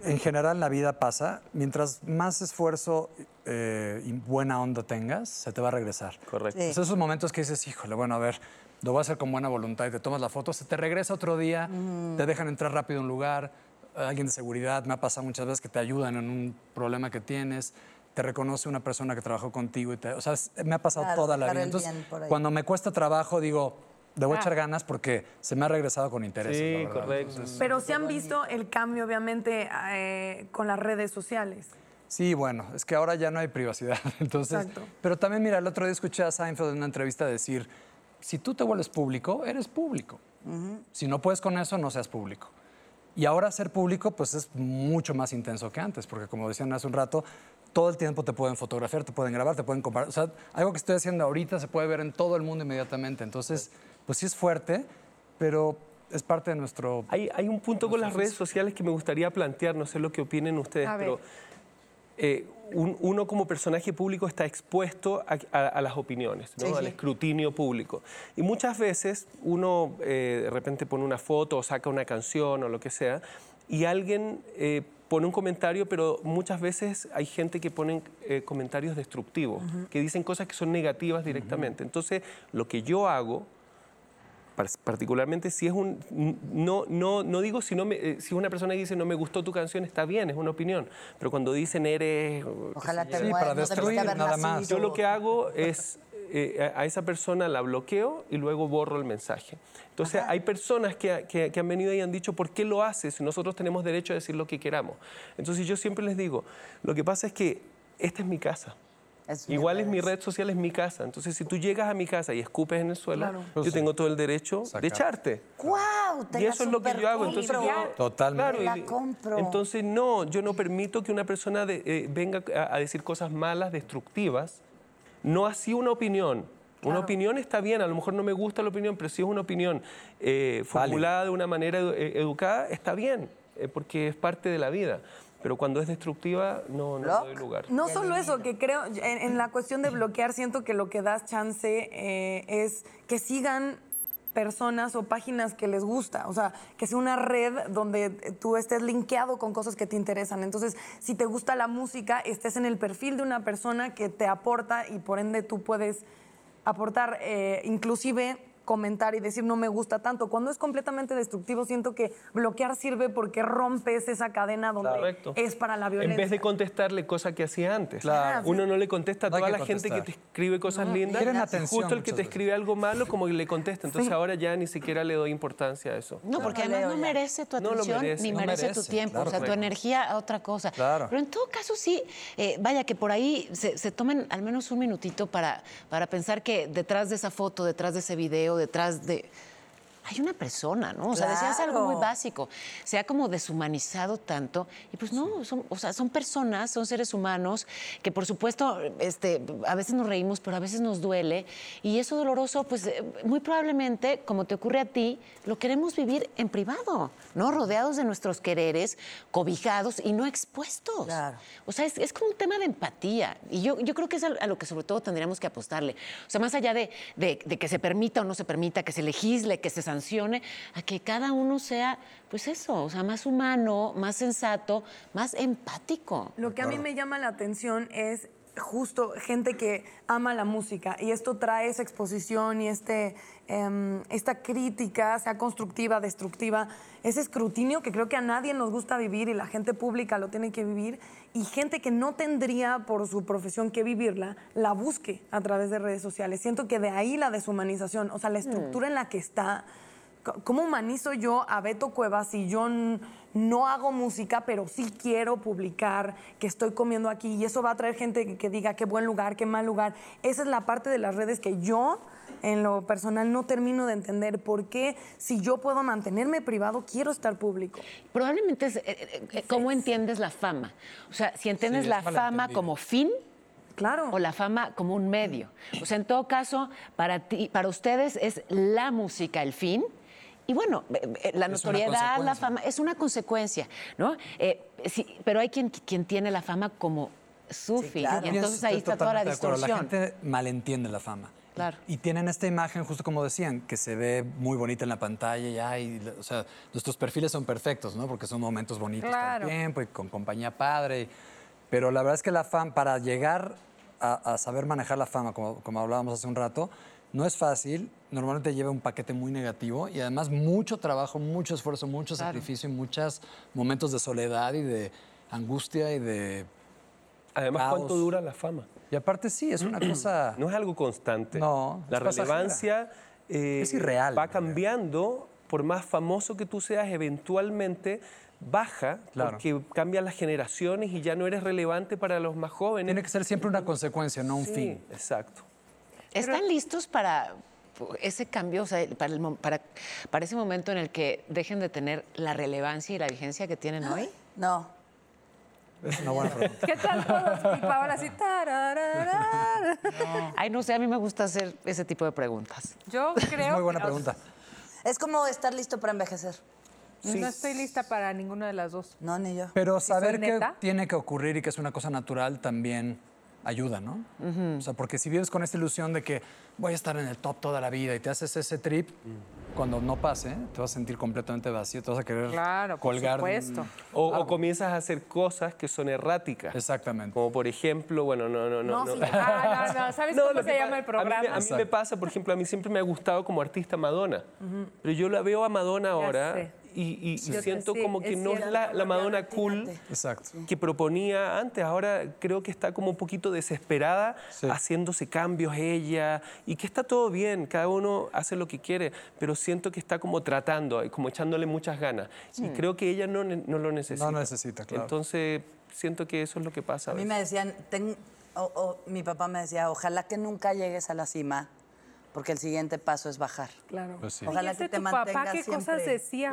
en general la vida pasa, mientras más esfuerzo eh, y buena onda tengas, se te va a regresar. Correcto. Sí. Pues esos momentos que dices, híjole, bueno, a ver, lo voy a hacer con buena voluntad y te tomas la foto, se te regresa otro día, te dejan entrar rápido a un lugar, alguien de seguridad, me ha pasado muchas veces que te ayudan en un problema que tienes, te reconoce una persona que trabajó contigo, y te, o sea, me ha pasado Claro, toda la vida. Entonces, cuando me cuesta trabajo, digo, le voy a echar ganas porque se me ha regresado con interés. Sí, correcto. Pero sí han visto el cambio, obviamente, eh, con las redes sociales. Sí, bueno, es que ahora ya no hay privacidad. *laughs* Entonces, Exacto. pero también, mira, el otro día escuché a Seinfeld en una entrevista decir, si tú te vuelves público, eres público. Si no puedes con eso, no seas público. Y ahora ser público, pues es mucho más intenso que antes, porque como decían hace un rato, todo el tiempo te pueden fotografiar, te pueden grabar, te pueden comparar. O sea, algo que estoy haciendo ahorita se puede ver en todo el mundo inmediatamente. Entonces, pues sí es fuerte, pero es parte de nuestro... Hay, hay un punto con las redes sociales que me gustaría plantear, no sé lo que opinen ustedes, pero eh, un- uno como personaje público está expuesto a, a- a las opiniones, ¿no? Sí, al sí. escrutinio público. Y muchas veces uno eh, de repente pone una foto o saca una canción o lo que sea, y alguien eh, pone un comentario, pero muchas veces hay gente que pone eh, comentarios destructivos, que dicen cosas que son negativas directamente. Entonces, lo que yo hago particularmente si es un no no no digo si no me, eh, si una persona dice no me gustó tu canción está bien es una opinión pero cuando dicen eres Ojalá te Sí, para no destruir, haber nada más. yo lo que hago es eh, a a esa persona la bloqueo y luego borro el mensaje. Entonces hay personas que, que- que han venido y han dicho, ¿por qué lo haces? Nosotros tenemos derecho a decir lo que queramos. Entonces yo siempre les digo, lo que pasa es que esta es mi casa. Es Igual es mi red. social, es mi casa. Entonces si tú llegas a mi casa y escupes en el suelo, Claro. yo tengo todo el derecho Sacar. de echarte. ¡Guau! Te Y eso es lo que yo hago. Entonces yo, Totalmente. Te la compro. Entonces no, yo no permito que una persona de- eh, venga a, a decir cosas malas, destructivas. No así una opinión. Una opinión está bien, a lo mejor no me gusta la opinión, pero si es una opinión eh, formulada de una manera edu- eh, educada, está bien, eh, porque es parte de la vida. Pero cuando es destructiva, no, no doy lugar. No solo eso, que creo, en, en la cuestión de bloquear, siento que lo que das chance eh, es que sigan personas o páginas que les gusta, o sea, que sea una red donde tú estés linkeado con cosas que te interesan. Entonces, si te gusta la música, estés en el perfil de una persona que te aporta y por ende tú puedes aportar, eh, inclusive comentar y decir no me gusta tanto. Cuando es completamente destructivo, siento que bloquear sirve porque rompes esa cadena donde Correcto. es para la violencia. En vez de contestarle cosas que hacía antes. Claro. Uno no le contesta a toda la gente que te escribe cosas lindas. Quieren y atención Justo el que te escribe algo malo, como que le contesta. Entonces ahora ya ni siquiera le doy importancia a eso. No, porque no además no merece tu atención merece. ni No merece, tu tiempo, claro, o sea, tu energía a otra cosa. Claro. Pero en todo caso sí, eh, vaya que por ahí se, se tomen al menos un minutito para, para pensar que detrás de esa foto, detrás de ese video, detrás de... Hay una persona, ¿no? O sea, decías algo muy básico. Se ha como deshumanizado tanto. Y pues no, son, o sea, son personas, son seres humanos que por supuesto este, a veces nos reímos, pero a veces nos duele. Y eso doloroso, pues eh, muy probablemente, como te ocurre a ti, lo queremos vivir en privado, ¿no? Rodeados de nuestros quereres, cobijados y no expuestos. Claro. O sea, es, es como un tema de empatía. Y yo, yo creo que es a, a lo que sobre todo tendríamos que apostarle. O sea, más allá de, de- de que se permita o no se permita, que se legisle, que se sancione, a que cada uno sea, pues eso, o sea, más humano, más sensato, más empático. Lo que a mí me llama la atención es justo gente que ama la música y esto trae esa exposición y este, em, esta crítica, sea constructiva, destructiva, ese escrutinio que creo que a nadie nos gusta vivir y la gente pública lo tiene que vivir y gente que no tendría por su profesión que vivirla, la busque a través de redes sociales. Siento que de ahí la deshumanización, o sea, la estructura en la que está ¿Cómo humanizo yo a Beto Cuevas si yo no hago música, pero sí quiero publicar que estoy comiendo aquí? Y eso va a traer gente que, que diga qué buen lugar, qué mal lugar. Esa es la parte de las redes que yo, en lo personal, no termino de entender. ¿Por qué si yo puedo mantenerme privado, quiero estar público? Probablemente es eh, eh, eh, cómo entiendes la fama. O sea, si entiendes Sí, la fama como fin Claro. o la fama como un medio. O sea, en todo caso, para ti, para ustedes es la música el fin. Y bueno, eh, eh, la notoriedad, la fama, es una consecuencia, ¿no? Eh, sí, pero hay quien, quien tiene la fama como su fin. claro. Y entonces ahí está toda la distorsión. La gente malentiende la fama. Claro. Y tienen esta imagen, justo como decían, que se ve muy bonita en la pantalla y, ay, o sea, nuestros perfiles son perfectos, ¿no? Porque son momentos bonitos Claro. todo el tiempo y con compañía padre. pero la verdad es que la fama, para llegar a, a saber manejar la fama, como, como hablábamos hace un rato, no es fácil. Normalmente lleva un paquete muy negativo y además mucho trabajo, mucho esfuerzo, mucho sacrificio y muchos momentos de soledad y de angustia y de... Además, Caos. ¿cuánto dura la fama? Y aparte sí, es una *clears throat* cosa... No es algo constante. No, La relevancia eh, Es irreal, va cambiando. Por más famoso que tú seas, eventualmente baja Claro. porque cambian las generaciones y ya no eres relevante para los más jóvenes. Tiene que ser siempre una consecuencia, no un Sí, fin. Exacto. ¿Están listos para ese cambio, o sea, para, el mo- para, para ese momento en el que dejen de tener la relevancia y la vigencia que tienen hoy? No. Es una buena pregunta. ¿Qué tal todos? Y Paola así. Ay, no sé, a mí me gusta hacer ese tipo de preguntas. Yo creo Es muy buena que- pregunta. Es como estar listo para envejecer. No estoy lista para ninguna de las dos. No, ni yo. Pero ¿Sí soy saber que neta? tiene que ocurrir y que es una cosa natural también ayuda, ¿no? O sea, porque si vives con esta ilusión de que voy a estar en el top toda la vida y te haces ese trip, cuando no pase, te vas a sentir completamente vacío, te vas a querer Claro, por colgar. un- supuesto. O, o comienzas a hacer cosas que son erráticas. Exactamente. Como por ejemplo, bueno, no, no, no. No, sí. Ah, no, no. ¿Sabes *laughs* No, cómo se llama el programa? A mí, me- a mí me pasa, por ejemplo, a mí siempre me ha gustado como artista Madonna. Pero yo la veo a Madonna ahora. Y, y- y siento sí, como que es no es la, la Madonna cool Exacto. que proponía antes. Ahora creo que está como un poquito desesperada Sí. haciéndose cambios ella y que está todo bien, cada uno hace lo que quiere, pero siento que está como tratando, como echándole muchas ganas. Y creo que ella no, no lo necesita. No necesita, claro. Entonces siento que eso es lo que pasa. A mí veces. me decían, ten- o- o mi papá me decía, ojalá que nunca llegues a la cima, porque el siguiente paso es bajar. Claro. Pues sí. Ojalá ¿Y ese que te tu papá mantengas qué cosas decía?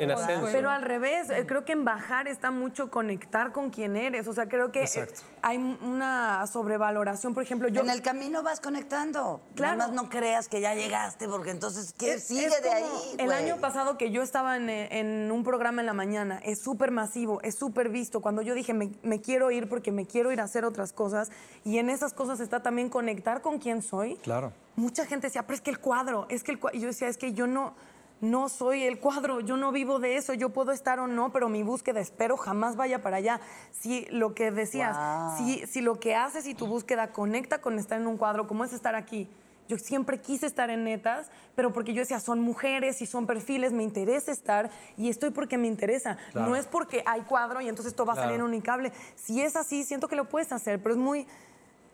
Pero al revés, eh, creo que en bajar está mucho conectar con quién eres. O sea, creo que eh, Exacto. hay una sobrevaloración. Por ejemplo, yo. en el camino vas conectando. Claro. Nada más no creas que ya llegaste, porque entonces, ¿qué Es- sigue es de ahí? El año pasado que yo estaba en, eh, en un programa en la mañana, es súper masivo, es súper visto. Cuando yo dije, me, me quiero ir porque me quiero ir a hacer otras cosas, y en esas cosas está también conectar con quién soy. Claro. Mucha gente decía, pero es que el cuadro, es que el cuadro. Y yo decía, es que yo no, no soy el cuadro, yo no vivo de eso, yo puedo estar o no, pero mi búsqueda espero jamás vaya para allá. Si lo que decías, Wow. si, si lo que haces y tu búsqueda conecta con estar en un cuadro, como es estar aquí. Yo siempre quise estar en netas, pero porque yo decía, son mujeres y son perfiles, me interesa estar y estoy porque me interesa. Claro. No es porque hay cuadro y entonces todo va a salir Claro. unicable. Si es así, siento que lo puedes hacer, pero es muy...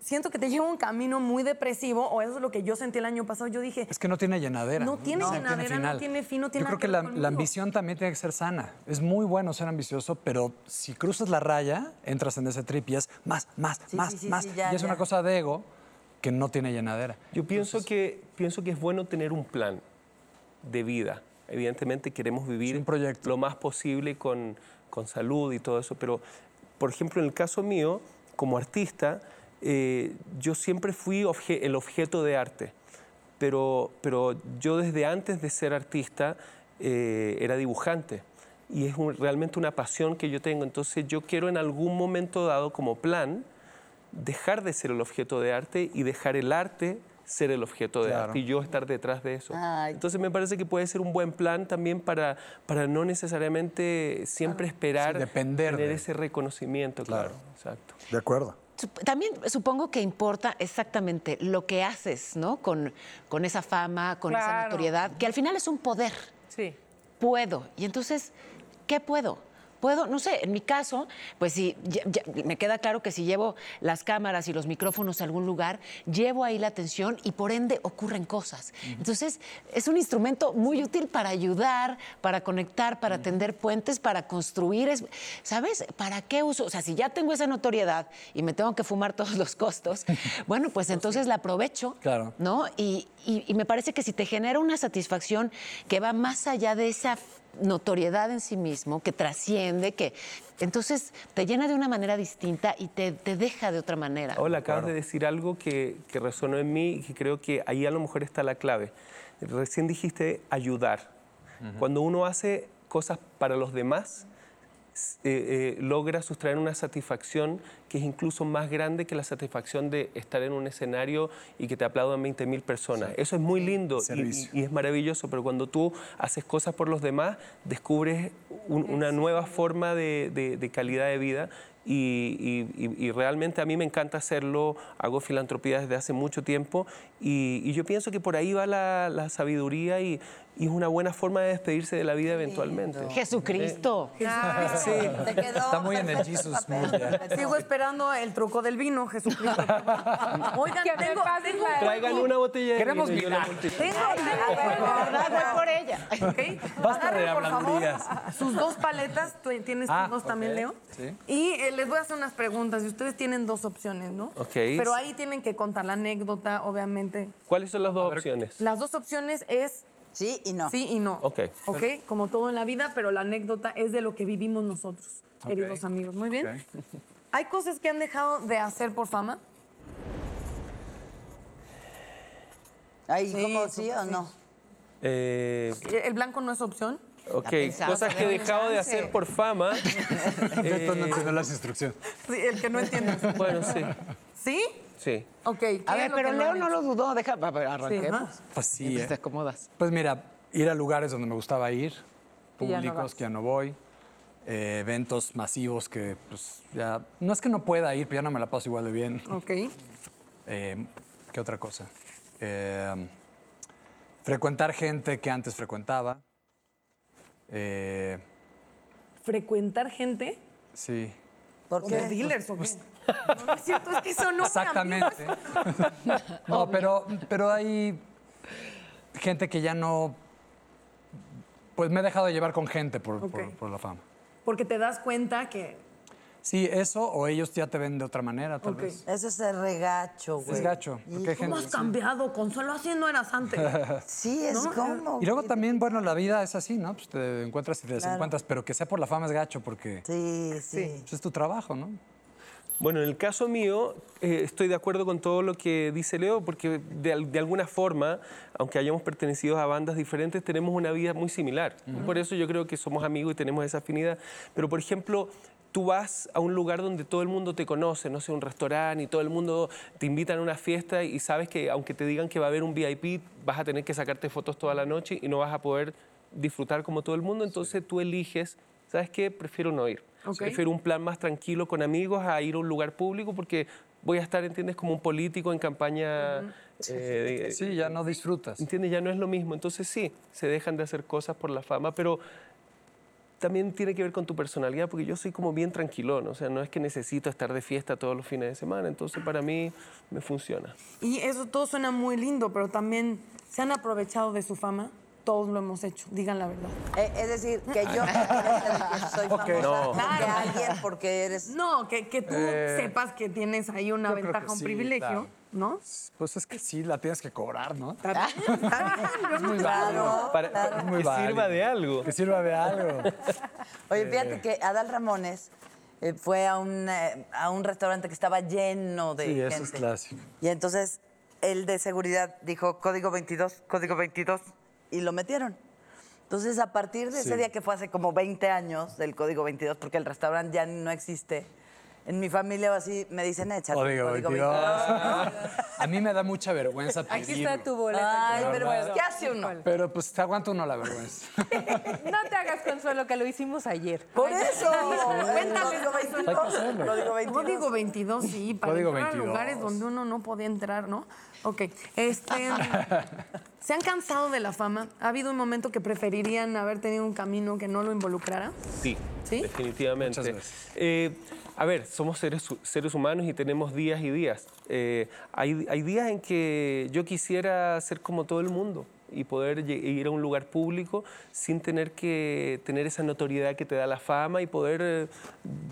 Siento que te *laughs* lleva un camino muy depresivo, o eso es lo que yo sentí el año pasado. Yo dije, Es que no tiene llenadera. No tiene O sea, llenadera, no tiene fin, no tiene Yo creo que que la, ambición también tiene que ser sana. Es muy bueno ser ambicioso, pero si cruzas la raya, entras en ese trip y es más, más, Sí, más, sí, sí, más. sí, ya, y es una cosa de ego que no tiene llenadera. Yo pienso que, pienso que es bueno tener un plan de vida. Evidentemente queremos vivir un proyecto. lo más posible con, con salud y todo eso, pero por ejemplo en el caso mío, como artista, eh, yo siempre fui obje- el objeto de arte, pero, pero yo desde antes de ser artista eh, era dibujante y es un- realmente una pasión que yo tengo, entonces yo quiero en algún momento dado como plan dejar de ser el objeto de arte y dejar el arte ser el objeto de Claro. arte y yo estar detrás de eso. Ay. Entonces me parece que puede ser un buen plan también para, para no necesariamente siempre esperar Sí, depender tener de- ese reconocimiento, claro. Claro. Exacto. De acuerdo. También supongo que importa exactamente lo que haces, ¿no? Con, con esa fama, con esa notoriedad, que al final es un poder. Sí. Puedo. Y entonces, ¿qué puedo? Puedo, no sé, en mi caso, pues ya- ya- me queda claro que si llevo las cámaras y los micrófonos a algún lugar, llevo ahí la atención y por ende ocurren cosas. Entonces, es un instrumento muy útil para ayudar, para conectar, para tender puentes, para construir, es- ¿sabes? ¿Para qué uso? O sea, si ya tengo esa notoriedad y me tengo que fumar *laughs* todos los costos, bueno, pues entonces la aprovecho, Claro. ¿no? Y, y- y me parece que si te genera una satisfacción que va más allá de esa notoriedad en sí mismo, que trasciende, que entonces te llena de una manera distinta y te, te deja de otra manera. Hola, acabas de decir algo que, que resonó en mí y que creo que ahí a lo mejor está la clave. Recién dijiste ayudar. Cuando uno hace cosas para los demás, eh, eh, logra sustraer una satisfacción que es incluso más grande que la satisfacción de estar en un escenario y que te aplaudan 20 mil personas. Eso es muy lindo y- es maravilloso, pero cuando tú haces cosas por los demás, descubres un- una nueva forma de, de- de calidad de vida y, y- y- y realmente a mí me encanta hacerlo, hago filantropía desde hace mucho tiempo y, y yo pienso que por ahí va la, la sabiduría y, y es una buena forma de despedirse de la vida eventualmente. Jesucristo. *laughs* Sí. Te quedó. Está muy en el Jesus mood ya. Sigo esperando el truco del vino, Jesucristo. *laughs* Oigan, Que tengo, tengo, la- Traigan una botella de Queremos vino tengo, por ella. ¿ok? Basta de por favor, sus dos paletas, tú tienes Ah, tus dos también, Leo. sí. Y eh, les voy a hacer unas preguntas y ustedes tienen dos opciones, ¿no? Ok. Pero ahí tienen que contar la anécdota, obviamente. ¿Cuáles son las dos opciones? Las dos opciones es Sí y no. sí y no. Ok. Ok, como todo en la vida, pero la anécdota es de lo que vivimos nosotros, queridos amigos. Muy bien. ¿Hay cosas que han dejado de hacer por fama? Ahí, Sí, ¿cómo sí o no? Eh, ¿El blanco no es opción? Ok, cosas que he dejado de hacer por fama. *laughs* No Eh, entendió las instrucciones. Sí, el que no entiende. Bueno, sí, ¿Sí? Sí. Ok. ¿qué A ver, pero Leo no lo dudó. Deja, a ver, arranquemos. ajá. Pues sí. Mientras eh. te acomodas. Pues mira, ir a lugares donde me gustaba ir, no públicos, que ya no voy, eh, eventos masivos que pues ya... No es que no pueda ir, pero ya no me la paso igual de bien. Ok. *laughs* Eh, ¿Qué otra cosa? Frecuentar gente que antes frecuentaba. Eh, Frecuentar gente. sí, ¿Por dealers o qué? No, es cierto, es que eso no exactamente. no, pero, pero hay gente que ya no... Pues me he dejado de llevar con gente por, por- la fama. Porque te das cuenta que. Sí, eso o ellos ya te ven de otra manera, tal Ok. vez. Eso es el regacho, güey. Es gacho. Porque hay ¿Cómo gente, has cambiado? Consuelo, así no eras antes. *laughs* Sí, es ¿No? como. Y luego también, bueno, la vida es así, ¿no? Pues te encuentras y te Claro. desencuentras, pero que sea por la fama es gacho porque Sí, sí. pues, es tu trabajo, ¿no? Bueno, en el caso mío, eh, estoy de acuerdo con todo lo que dice Leo, porque de, al- de alguna forma, aunque hayamos pertenecido a bandas diferentes, tenemos una vida muy similar. Por eso yo creo que somos amigos y tenemos esa afinidad. Pero, por ejemplo, tú vas a un lugar donde todo el mundo te conoce, no sé, un restaurante, y todo el mundo te invita a una fiesta y sabes que aunque te digan que va a haber un VIP, vas a tener que sacarte fotos toda la noche y no vas a poder disfrutar como todo el mundo, entonces tú eliges, ¿sabes qué? Prefiero no ir. Prefiero un plan más tranquilo con amigos a ir a un lugar público porque voy a estar, ¿entiendes? Como un político en campaña. eh, Sí, ya no disfrutas. ¿Entiendes? Ya no es lo mismo. Entonces sí, se dejan de hacer cosas por la fama, pero también tiene que ver con tu personalidad, porque yo soy como bien tranquilón, o sea, no es que necesito estar de fiesta todos los fines de semana, entonces para mí me funciona. Y eso todo suena muy lindo, pero también se han aprovechado de su fama. Todos lo hemos hecho, digan la verdad. Eh, es decir, que yo de soy Ok. famosa No. porque alguien, porque eres... No, que, que tú Eh, sepas que tienes ahí una ventaja, un sí, privilegio, claro. ¿no? Pues es que sí, la tienes que cobrar, ¿no? *laughs* Yo no te- Claro, Para, claro. para Muy que válido. sirva de algo. Que sirva de algo. *laughs* Oye, fíjate que Adal Ramones eh, fue a un, eh, a un restaurante que estaba lleno de Sí, gente. eso es clásico. Y entonces el de seguridad dijo código 22, código 22 y lo metieron. Entonces, a partir de ese Sí. día que fue hace como 20 años del código 22, porque el restaurante ya no existe, en mi familia o así me dicen, échate Código código 22. 22. A mí me da mucha vergüenza Aquí está pedirlo. tu boleta. Ay, pero pues, ¿qué hace uno? Pero pues te aguanta uno la vergüenza. *laughs* No te hagas consuelo que lo hicimos ayer. Por eso. Cuéntales, Código Hay que 22. hacerlo. Código 22. Código 22, sí, para Código entrar 22. a lugares donde uno no podía entrar, ¿no? Ok, este... *laughs* ¿Se han cansado de la fama? ¿Ha habido un momento que preferirían haber tenido un camino que no lo involucrara? Sí, ¿Sí? definitivamente. Muchas. Eh, a ver, somos seres, seres humanos y tenemos días y días. Eh, hay, hay días en que yo quisiera ser como todo el mundo y poder ir a un lugar público sin tener que tener esa notoriedad que te da la fama y poder eh,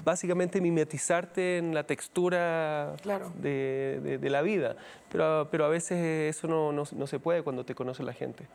básicamente mimetizarte en la textura Claro. de, de- de la vida. Pero, pero a veces eso no, no- no se puede cuando te conoce la gente.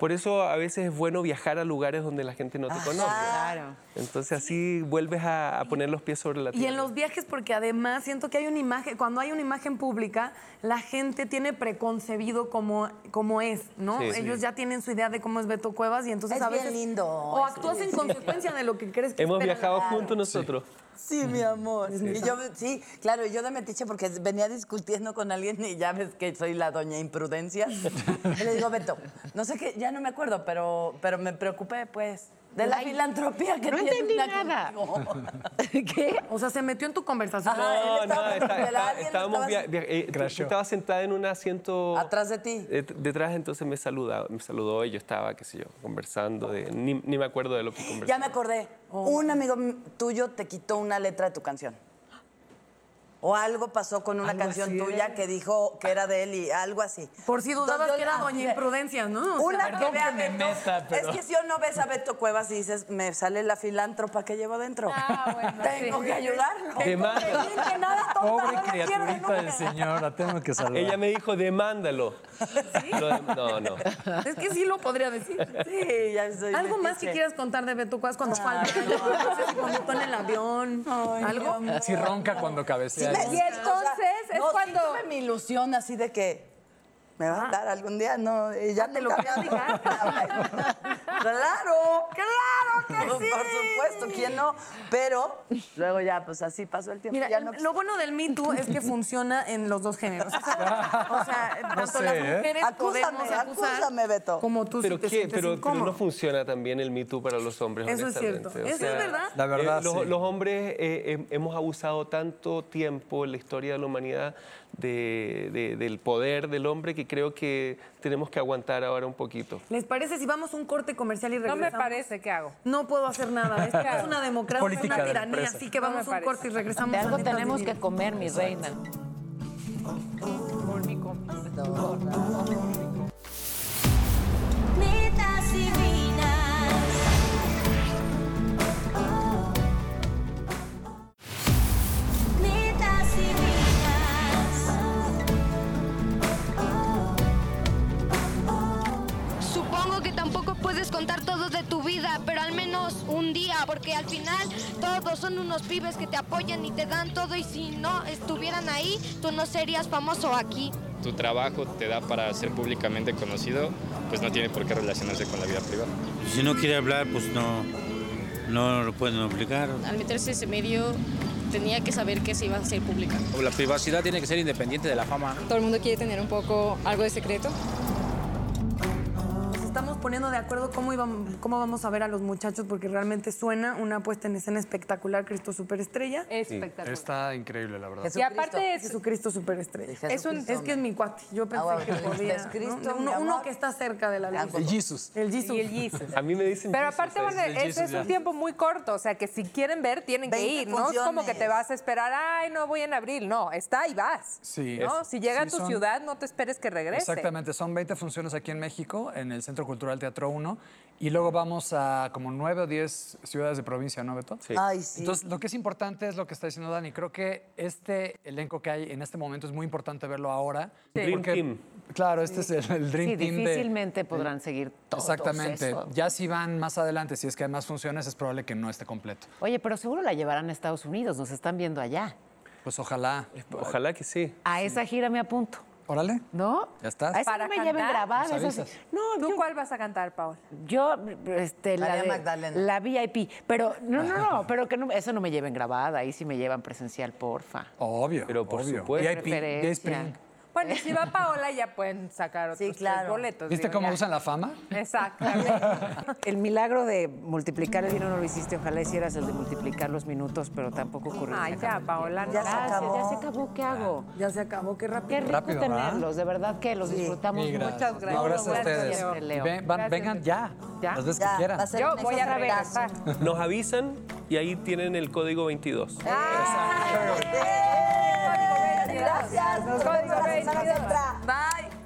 Por eso a veces es bueno viajar a lugares donde la gente no te conoce. Claro. Entonces así vuelves a, a poner los pies sobre la tierra. Y en los viajes, porque además siento que hay una imagen, cuando hay una imagen pública, la gente tiene preconcebido cómo, cómo es, ¿no? Sí. Ellos ya tienen su idea de cómo es Beto Cuevas y entonces Es a bien veces... lindo, O actúas en consecuencia de lo que crees que Hemos viajado juntos nosotros. Sí, mi amor. Y yo, sí, claro, yo de metiche porque venía discutiendo con alguien y ya ves que soy la doña imprudencia. *laughs* Y le digo, Beto, no sé qué, ya no me acuerdo, pero, pero me preocupé, pues, de la filantropía que no tiene entendí nada. contigo. *laughs* ¿Qué? O sea, se metió en tu conversación. Ajá. No, estaba no, está- está- estábamos estaba- eh, tú- tú Crashó. estabas sentada en un asiento Atrás de ti. eh, detrás, entonces me saludaba, me saludó y yo estaba, qué sé yo, conversando de, ni, ni me acuerdo de lo que conversamos. Ya me acordé. Un amigo tuyo te quitó una letra de tu canción. O algo pasó con una Algo canción tuya que dijo que era de él y algo así. Por si dudabas Entonces, que era yo- doña imprudencia, ¿no? O Una que vea que me Beto- meta, pero- Es que si o no ves a Beto Cuevas y dices, me sale la filántropa que llevo dentro. Ah, bueno, *laughs* Tengo sí. que ayudarlo. Que nada tonta, Pobre no criaturita del señor, la tengo que salvar. Ella me dijo, demándalo. Lo dem- no, no. Es que sí lo podría decir. Sí, ya soy ¿Algo más que quieras contar de Beto Cuevas cuando fue al baño? No sé si vomitó en el avión. ¿Algo? Así ronca cuando cabecea. Y entonces es no, cuando- tuve mi ilusión así de que me va a dar algún día, no, y ya te lo ha dado. *laughs* Claro. ¡Claro que sí! Por supuesto, ¿quién no? Pero luego ya, pues así pasó el tiempo. Mira, ya no lo bueno del Me Too es que *laughs* funciona en los dos géneros. *laughs* O sea, o sea, tanto sé, las ¿eh? mujeres Acúsame, podemos acusar acúsame, Beto. como tú Pero, si te ¿qué? Pero, pero no funciona también el Me Too para los hombres, Eso es cierto. Eso es verdad. La verdad, eh, los, sí. los hombres eh, hem- hemos abusado tanto tiempo en la historia de la humanidad de- de- del poder del hombre que creo que tenemos que aguantar ahora un poquito. ¿Les parece si vamos a un corte comercial y No regresamos? me parece, ¿qué hago? No puedo hacer nada. Esto es una democracia, Política una tiranía. Así que No vamos a un corte y regresamos. De algo a tenemos que comer, mi reina. Por mi comida. Contar todo de tu vida, pero al menos un día, porque al final todos son unos pibes que te apoyan y te dan todo y si no estuvieran ahí, tú no serías famoso aquí. Tu trabajo te da para ser públicamente conocido, pues no tiene por qué relacionarse con la vida privada. Si no quiere hablar, pues no, no lo pueden obligar. Al meterse ese medio, tenía que saber que se iba a hacer pública. La privacidad tiene que ser independiente de la fama. Todo el mundo quiere tener un poco algo de secreto. Estamos poniendo de acuerdo cómo, íbamos- cómo vamos a ver a los muchachos porque realmente suena una puesta en escena espectacular, Cristo Superestrella. Espectacular. Está increíble, la verdad. Y aparte es, Jesucristo Superestrella. es un... Es que es mi cuate. Yo pensé Ah, bueno, que podía. es Cristo, uno, que está cerca de la luz. El Jesus. El Jesus. Y el Jesus. A mí me dicen Pero aparte, ¿eh? bueno, el ese Jesus es ya. un tiempo muy corto, o sea que si quieren ver, tienen que 20 ir, ¿no? Es como que te vas a esperar, ay, no voy en abril, no, está y vas. Sí. ¿no? Es- Si llega a tu son- ciudad, no te esperes que regrese. Exactamente, son 20 funciones aquí en México, en el Centro Cultural Teatro 1, y luego vamos a como 9 o 10 ciudades de provincia, ¿no, Beto? Sí. Ay, sí. Entonces, lo que es importante es lo que está diciendo Dani. Creo que este elenco que hay en este momento es muy importante verlo ahora. Dream porque, Team. Claro, este es el, el Dream Sí, Team de... difícilmente podrán seguir todos Exactamente. eso. Ya si van más adelante, si es que hay más funciones, es probable que no esté completo. Oye, pero seguro la llevarán a Estados Unidos, nos están viendo allá. Pues ojalá. Ojalá que sí. A esa gira me apunto, Órale, ¿no? ya estás. A Para no me lleven grabada. Esas-. No, ¿Tú yo, cuál vas a cantar, Paola? yo, este, la, de- Magdalena. la VIP. Pero, no, no, no, pero que no, eso no me lleven grabada, ahí sí me llevan presencial, porfa. Obvio. Pero por obvio. supuesto. VIP. Bueno, y si va Paola, ya pueden sacar otros Sí, tres claro. boletos. ¿Viste digo, cómo ya. usan la fama? Exactamente. *laughs* El milagro de multiplicar el dinero no lo hiciste, ojalá hicieras el de multiplicar los minutos, pero tampoco ocurrió. Ay, Se ya. Paola, no. Ya se Gracias, acabó. ya se acabó, ¿qué hago? Ya se acabó, qué rápido. Qué rico Rápido, ¿verdad? tenerlos, de verdad que los disfrutamos gracias. Muchas No, gracias. gracias a Gracias, ustedes. Leo. Y ven- van- Gracias, vengan ya, ¿Ya? las veces Ya, que quieran. va a ser Yo voy a regresar. Nos avisan y ahí tienen el código 22. Gracias. Nos vemos la semana que entra. Bye.